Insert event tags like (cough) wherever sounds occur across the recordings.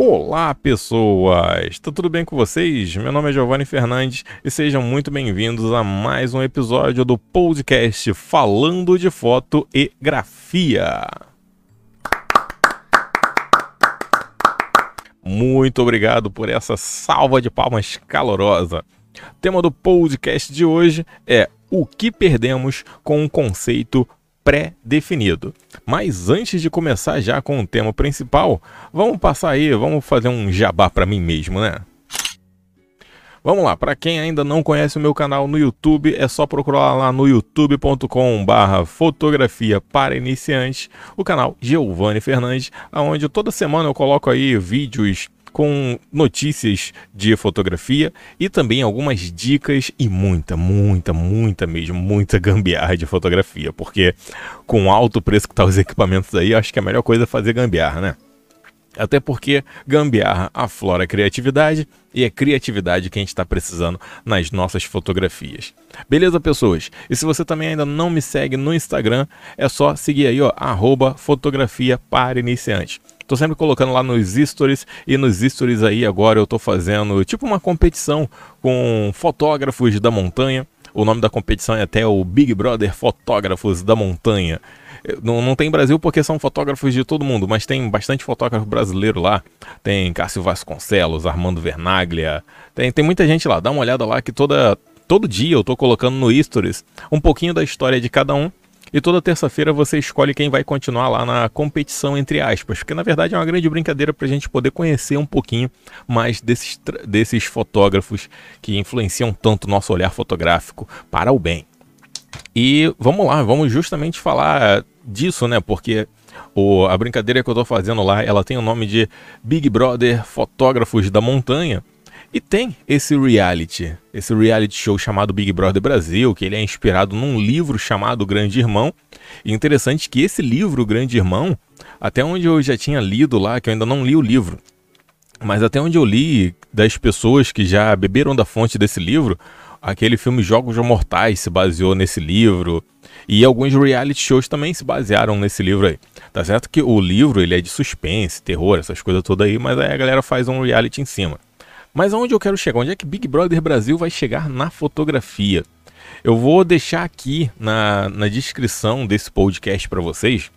Olá, pessoas! Tá tudo bem com vocês? Meu nome é Giovanni Fernandes e sejam muito bem-vindos a mais um episódio do podcast Falando de Foto e Grafia. Muito obrigado por essa salva de palmas calorosa. O tema do podcast de hoje é o que perdemos com um conceito pré-definido. Mas antes de começar já com o tema principal, vamos passar aí, vamos fazer um jabá para mim mesmo, né? Vamos lá, para quem ainda não conhece o meu canal no YouTube, é só procurar lá no youtube.com/barra fotografia para iniciantes, o canal Giovanni Fernandes, onde toda semana eu coloco aí vídeos com notícias de fotografia e também algumas dicas e muita, muita, muita mesmo, muita (laughs) gambiarra de fotografia, porque com alto preço que tá os equipamentos aí, acho que a melhor coisa é fazer gambiarra, né? Até porque gambiarra aflora a criatividade e é criatividade que a gente está precisando nas nossas fotografias. Beleza, pessoas? E se você também ainda não me segue no Instagram, é só seguir aí, ó, arroba fotografia para iniciante. Tô sempre colocando lá nos stories e nos stories aí agora eu tô fazendo tipo uma competição com fotógrafos da montanha. O nome da competição é até o Big Brother Fotógrafos da Montanha. Não, não tem Brasil porque são fotógrafos de todo mundo, mas tem bastante fotógrafo brasileiro lá. Tem Cássio Vasconcelos, Armando Vernaglia, tem, tem muita gente lá. Dá uma olhada lá que toda, todo dia eu tô colocando no Stories um pouquinho da história de cada um e toda terça-feira você escolhe quem vai continuar lá na competição, entre aspas, porque na verdade é uma grande brincadeira para a gente poder conhecer um pouquinho mais desses, desses fotógrafos que influenciam tanto o nosso olhar fotográfico para o bem. E vamos lá, vamos justamente falar disso, né? Porque o, a brincadeira que eu estou fazendo lá, ela tem o nome de Big Brother Fotógrafos da Montanha. E tem esse reality, esse reality show chamado Big Brother Brasil, que ele é inspirado num livro chamado Grande Irmão. E interessante que esse livro, Grande Irmão, até onde eu já tinha lido lá, que eu ainda não li o livro, mas até onde eu li das pessoas que já beberam da fonte desse livro, aquele filme Jogos Mortais se baseou nesse livro. E alguns reality shows também se basearam nesse livro aí. Tá certo que o livro ele é de suspense, terror, essas coisas todas aí, mas aí a galera faz um reality em cima. Mas aonde eu quero chegar? Onde é que Big Brother Brasil vai chegar na fotografia? Eu vou deixar aqui na, na descrição desse podcast para vocês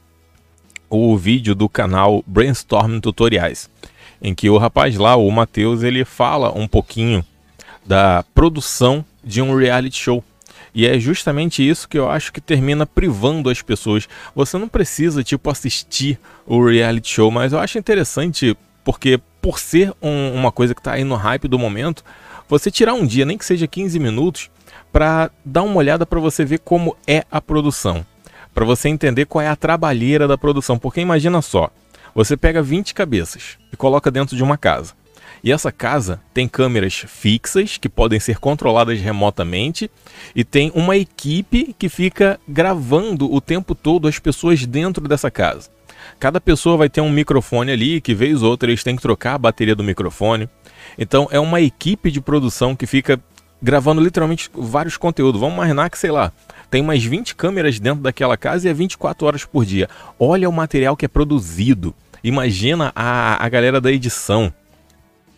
o vídeo do canal Brainstorm Tutoriais, em que o rapaz lá, o Matheus, ele fala um pouquinho da produção de um reality show. E é justamente isso que eu acho que termina privando as pessoas. Você não precisa, tipo, assistir o reality show, mas eu acho interessante porque por ser um, uma coisa que está aí no hype do momento, você tirar um dia, nem que seja 15 minutos, para dar uma olhada para você ver como é a produção, para você entender qual é a trabalheira da produção, porque imagina só, você pega 20 cabeças e coloca dentro de uma casa. E essa casa tem câmeras fixas que podem ser controladas remotamente e tem uma equipe que fica gravando o tempo todo as pessoas dentro dessa casa. Cada pessoa vai ter um microfone ali, que vez ou outra eles têm que trocar a bateria do microfone. Então é uma equipe de produção que fica gravando literalmente vários conteúdos. Vamos imaginar que, sei lá, tem umas 20 câmeras dentro daquela casa e é 24 horas por dia. Olha o material que é produzido. Imagina a, a galera da edição.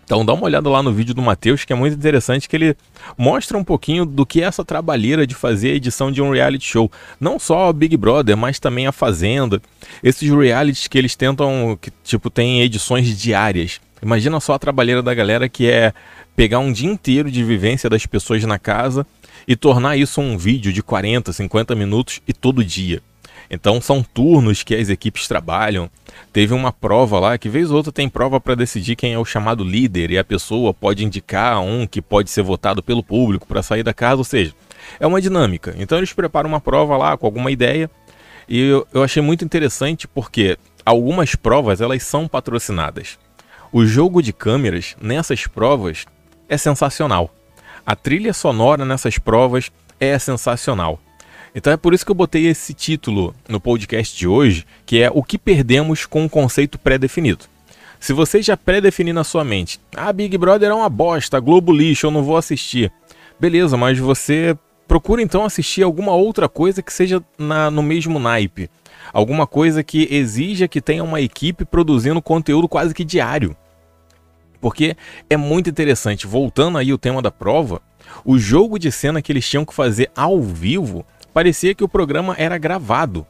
Então dá uma olhada lá no vídeo do Matheus, que é muito interessante, que ele mostra um pouquinho do que é essa trabalheira de fazer a edição de um reality show. Não só o Big Brother, mas também a Fazenda. Esses realities que eles tentam, que tipo, tem edições diárias. Imagina só a trabalheira da galera que é pegar um dia inteiro de vivência das pessoas na casa e tornar isso um vídeo de 40, 50 minutos e todo dia. Então são turnos que as equipes trabalham. Teve uma prova lá, que vez ou outra tem prova para decidir quem é o chamado líder e a pessoa pode indicar um que pode ser votado pelo público para sair da casa, ou seja, é uma dinâmica. Então eles preparam uma prova lá com alguma ideia e eu, eu achei muito interessante porque algumas provas elas são patrocinadas. O jogo de câmeras nessas provas é sensacional. A trilha sonora nessas provas é sensacional. Então é por isso que eu botei esse título no podcast de hoje, que é O que perdemos com um conceito pré-definido. Se você já pré-definir na sua mente, ah, Big Brother é uma bosta, Globo lixo, eu não vou assistir. Beleza, mas você procura então assistir alguma outra coisa que seja na, no mesmo naipe. Alguma coisa que exija que tenha uma equipe produzindo conteúdo quase que diário. Porque é muito interessante, voltando aí o tema da prova, o jogo de cena que eles tinham que fazer ao vivo, parecia que o programa era gravado.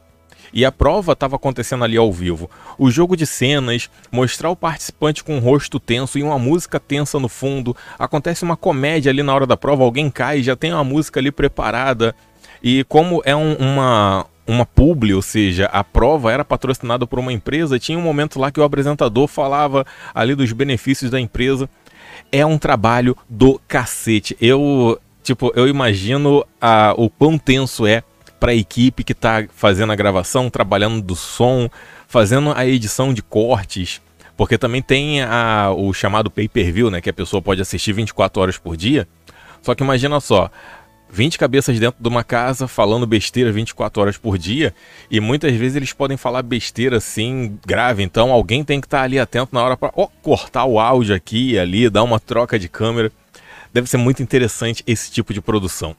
E a prova estava acontecendo ali ao vivo. O jogo de cenas, mostrar o participante com o rosto tenso e uma música tensa no fundo. Acontece uma comédia ali na hora da prova, alguém cai, já tem uma música ali preparada. E como é um, uma, uma publi, ou seja, a prova era patrocinada por uma empresa, tinha um momento lá que o apresentador falava ali dos benefícios da empresa. É um trabalho do cacete. Eu, tipo, eu imagino a, o quão tenso é para a equipe que está fazendo a gravação, trabalhando do som, fazendo a edição de cortes, porque também tem a, o chamado pay-per-view, né, que a pessoa pode assistir 24 horas por dia. Só que imagina só, 20 cabeças dentro de uma casa falando besteira 24 horas por dia, e muitas vezes eles podem falar besteira assim grave, então alguém tem que estar tá ali atento na hora para oh, cortar o áudio aqui e ali, dar uma troca de câmera. Deve ser muito interessante esse tipo de produção.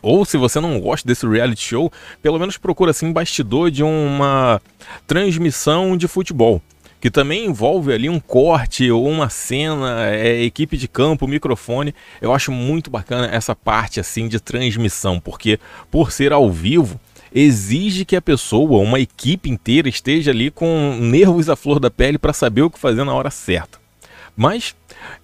Ou se você não gosta desse reality show, pelo menos procura assim bastidor de uma transmissão de futebol. Que também envolve ali um corte ou uma cena, é, equipe de campo, microfone. Eu acho muito bacana essa parte assim de transmissão, porque por ser ao vivo, exige que a pessoa, uma equipe inteira, esteja ali com nervos à flor da pele para saber o que fazer na hora certa. Mas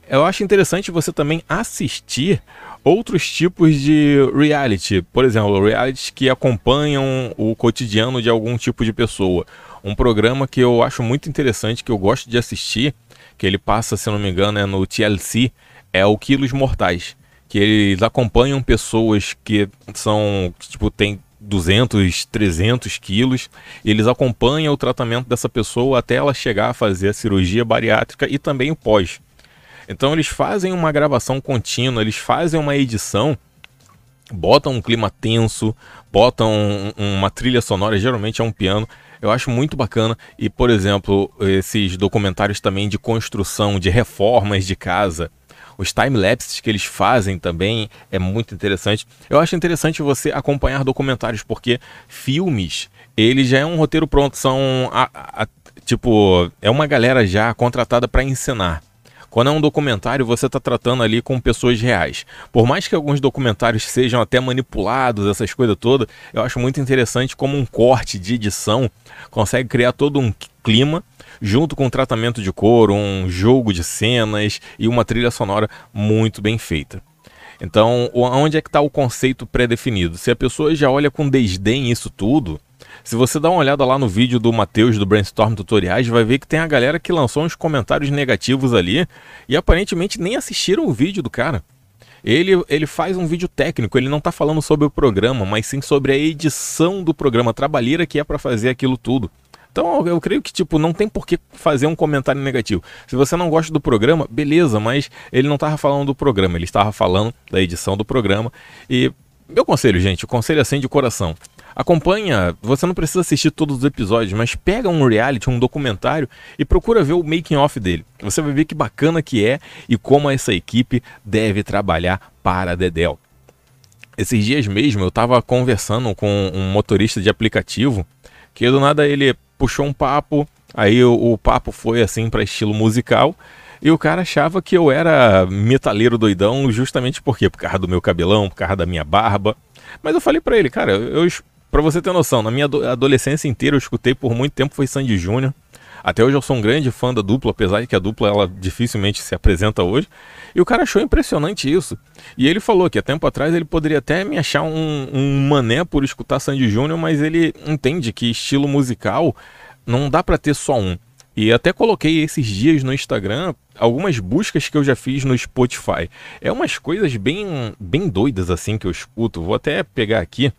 eu acho interessante você também assistir outros tipos de reality, por exemplo, realities que acompanham o cotidiano de algum tipo de pessoa. Um programa que eu acho muito interessante, que eu gosto de assistir, que ele passa, se não me engano, é no TLC, é o Quilos Mortais, que eles acompanham pessoas que são, tipo, tem 200, 300 quilos, eles acompanham o tratamento dessa pessoa até ela chegar a fazer a cirurgia bariátrica e também o pós. Então eles fazem uma gravação contínua, eles fazem uma edição, botam um clima tenso, botam uma trilha sonora, geralmente é um piano. Eu acho muito bacana e, por exemplo, esses documentários também de construção, de reformas de casa, os time-lapses que eles fazem também é muito interessante. Eu acho interessante você acompanhar documentários, porque filmes, ele já é um roteiro pronto, são. A, a, tipo, é uma galera já contratada para ensinar. Quando é um documentário, você está tratando ali com pessoas reais. Por mais que alguns documentários sejam até manipulados, essas coisas todas, eu acho muito interessante como um corte de edição consegue criar todo um clima junto com um tratamento de cor, um jogo de cenas e uma trilha sonora muito bem feita. Então, onde é que está o conceito pré-definido? Se a pessoa já olha com desdém isso tudo, se você dá uma olhada lá no vídeo do Matheus do Brainstorm Tutoriais, vai ver que tem a galera que lançou uns comentários negativos ali e aparentemente nem assistiram o vídeo do cara. Ele, ele faz um vídeo técnico, ele não está falando sobre o programa, mas sim sobre a edição do programa, trabalheira que é para fazer aquilo tudo. Então eu creio que, tipo, não tem por que fazer um comentário negativo. Se você não gosta do programa, beleza, mas ele não estava falando do programa, ele estava falando da edição do programa. E meu conselho, gente, o conselho é assim de coração. Acompanha, você não precisa assistir todos os episódios, mas pega um reality, um documentário e procura ver o making off dele. Você vai ver que bacana que é e como essa equipe deve trabalhar para a Dedel. Esses dias mesmo eu estava conversando com um motorista de aplicativo que do nada ele puxou um papo, aí o, o papo foi assim para estilo musical e o cara achava que eu era metaleiro doidão justamente por quê? Por causa do meu cabelão, por causa da minha barba. Mas eu falei para ele, cara, eu, Pra você ter noção, na minha adolescência inteira eu escutei por muito tempo foi Sandy Júnior. Até hoje eu sou um grande fã da dupla, apesar de que a dupla ela dificilmente se apresenta hoje. E o cara achou impressionante isso. E ele falou que há tempo atrás ele poderia até me achar um, um mané por escutar Sandy Júnior, mas ele entende que estilo musical não dá para ter só um. E até coloquei esses dias no Instagram algumas buscas que eu já fiz no Spotify. É umas coisas bem, bem doidas assim que eu escuto. Vou até pegar aqui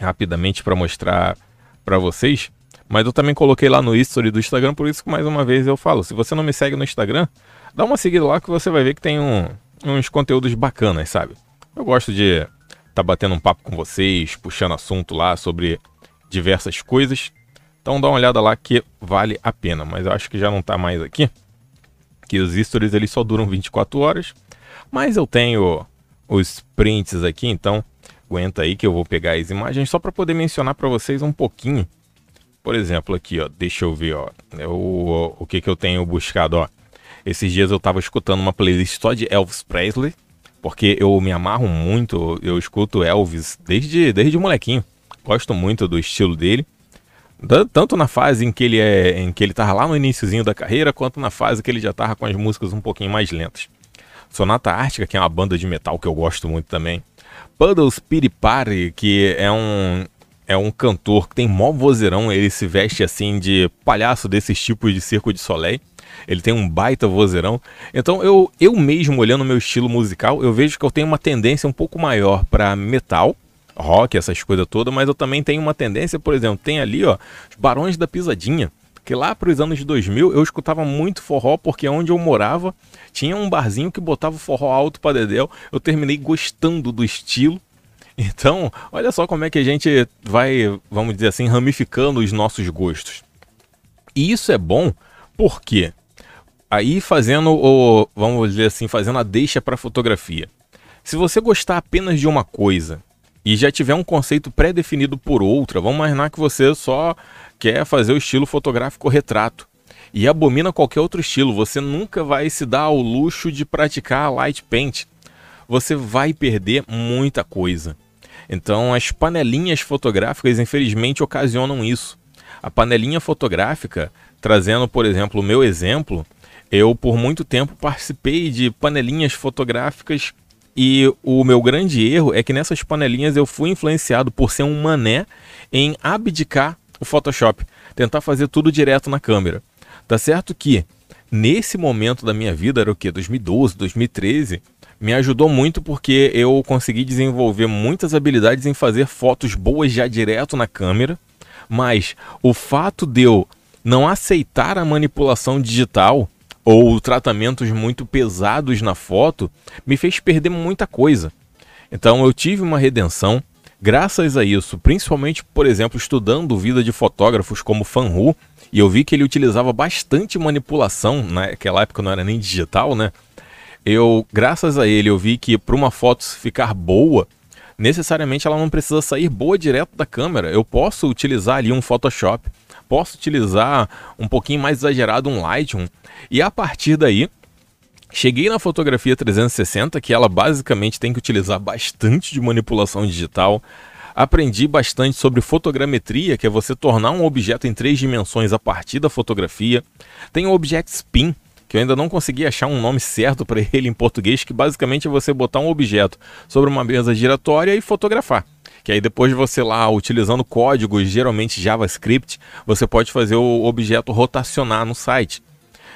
rapidamente para mostrar para vocês. Mas eu também coloquei lá no history do Instagram, por isso que mais uma vez eu falo, se você não me segue no Instagram, dá uma seguida lá que você vai ver que tem um, uns conteúdos bacanas, sabe? Eu gosto de estar tá batendo um papo com vocês, puxando assunto lá sobre diversas coisas. Então dá uma olhada lá que vale a pena, mas eu acho que já não está mais aqui. Que os stories eles só duram 24 horas, mas eu tenho os prints aqui, então Aguenta aí que eu vou pegar as imagens só para poder mencionar para vocês um pouquinho. Por exemplo, aqui, ó, deixa eu ver, ó, é o, o que que eu tenho buscado, ó. Esses dias eu tava escutando uma playlist só de Elvis Presley, porque eu me amarro muito, eu escuto Elvis desde, desde molequinho. Gosto muito do estilo dele. Tanto na fase em que ele é, em que ele tava lá no iníciozinho da carreira, quanto na fase que ele já tava com as músicas um pouquinho mais lentas. Sonata Ártica, que é uma banda de metal que eu gosto muito também. Puddles Piripari, que é um é um cantor que tem mó vozeirão, ele se veste assim de palhaço desses tipos de circo de soleil. Ele tem um baita vozeirão. Então eu eu mesmo olhando meu estilo musical, eu vejo que eu tenho uma tendência um pouco maior para metal rock, essas coisas todas, mas eu também tenho uma tendência, por exemplo, tem ali, ó, os Barões da Pisadinha, que lá para os anos 2000 eu escutava muito forró porque onde eu morava tinha um barzinho que botava forró alto para dedéu. Eu terminei gostando do estilo. (laughs) Então, olha só como é que a gente vai, vamos dizer assim, ramificando os nossos gostos. E isso é bom porque aí fazendo o, vamos dizer assim, fazendo a deixa para fotografia. Se você gostar apenas de uma coisa e já tiver um conceito pré-definido por outra, vamos imaginar que você só quer fazer o estilo fotográfico retrato e abomina qualquer outro estilo, você nunca vai se dar ao luxo de praticar light paint. Você vai perder muita coisa. Então, as panelinhas fotográficas, infelizmente, ocasionam isso. A panelinha fotográfica, trazendo, por exemplo, o meu exemplo, eu por muito tempo participei de panelinhas fotográficas e o meu grande erro é que nessas panelinhas eu fui influenciado por ser um mané em abdicar o Photoshop, tentar fazer tudo direto na câmera. Tá certo que nesse momento da minha vida, era o que? 2012, 2013, me ajudou muito porque eu consegui desenvolver muitas habilidades em fazer fotos boas já direto na câmera, mas o fato de eu não aceitar a manipulação digital ou tratamentos muito pesados na foto me fez perder muita coisa. Então eu tive uma redenção graças a isso, principalmente, por exemplo, estudando vida de fotógrafos como Fan Hu, e eu vi que ele utilizava bastante manipulação, naquela época não era nem digital, né? Eu, graças a ele, eu vi que para uma foto ficar boa, necessariamente ela não precisa sair boa direto da câmera. Eu posso utilizar ali um Photoshop, posso utilizar um pouquinho mais exagerado um Lightroom e a partir daí cheguei na fotografia 360 que ela basicamente tem que utilizar bastante de manipulação digital. Aprendi bastante sobre fotogrametria, que é você tornar um objeto em três dimensões a partir da fotografia. Tem o Object Spin, que eu ainda não consegui achar um nome certo para (laughs) ele em português, que basicamente é você botar um objeto sobre uma mesa giratória e fotografar que aí depois de você lá utilizando códigos, geralmente JavaScript, você pode fazer o objeto rotacionar no site.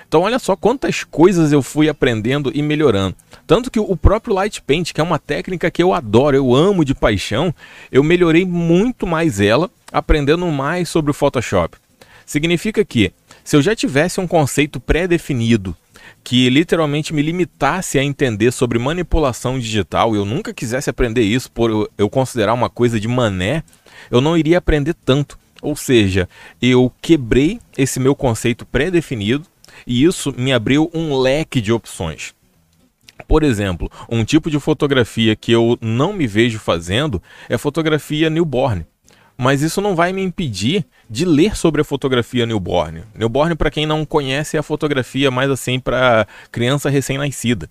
Então olha só quantas coisas eu fui aprendendo e melhorando. Tanto que o próprio Light Paint, que é uma técnica que eu adoro, eu amo de paixão, eu melhorei muito mais ela aprendendo mais sobre o Photoshop. Significa que se eu já tivesse um conceito pré-definido que literalmente me limitasse a entender sobre manipulação digital, eu nunca quisesse aprender isso por eu considerar uma coisa de mané, eu não iria aprender tanto. Ou seja, eu quebrei esse meu conceito pré-definido e isso me abriu um leque de opções. Por exemplo, um tipo de fotografia que eu não me vejo fazendo é fotografia newborn mas isso não vai me impedir de ler sobre a fotografia newborn. Newborn, para quem não conhece, é a fotografia mais assim para criança recém-nascida.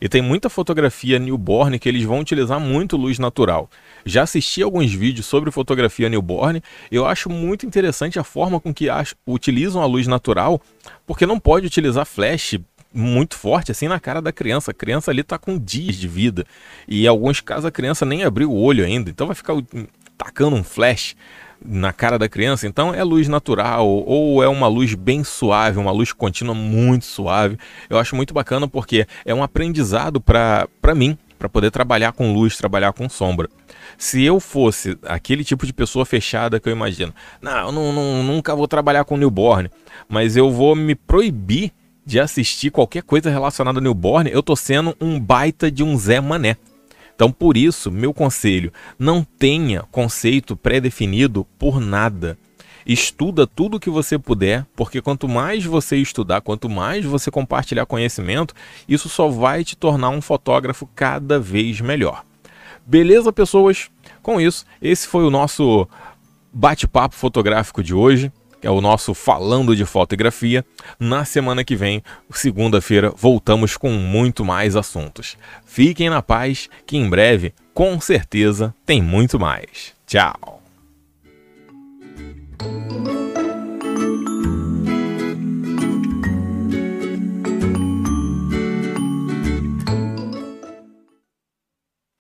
E tem muita fotografia newborn que eles vão utilizar muito luz natural. Já assisti alguns vídeos sobre fotografia newborn, eu acho muito interessante a forma com que utilizam a luz natural, porque não pode utilizar flash muito forte assim na cara da criança. A criança ali está com dias de vida. E em alguns casos a criança nem abriu o olho ainda, então vai ficar tacando um flash na cara da criança, então é luz natural ou é uma luz bem suave, uma luz contínua muito suave. Eu acho muito bacana porque é um aprendizado para mim, para poder trabalhar com luz, trabalhar com sombra. Se eu fosse aquele tipo de pessoa fechada que eu imagino, não, não, não nunca vou trabalhar com newborn, mas eu vou me proibir de assistir qualquer coisa relacionada a newborn, eu tô sendo um baita de um Zé Mané. Então, por isso, meu conselho: não tenha conceito pré-definido por nada. Estuda tudo o que você puder, porque quanto mais você estudar, quanto mais você compartilhar conhecimento, isso só vai te tornar um fotógrafo cada vez melhor. Beleza, pessoas? Com isso, esse foi o nosso bate-papo fotográfico de hoje é o nosso Falando de Fotografia. Na semana que vem, segunda-feira, voltamos com muito mais assuntos. Fiquem na paz, que em breve, com certeza, tem muito mais. Tchau!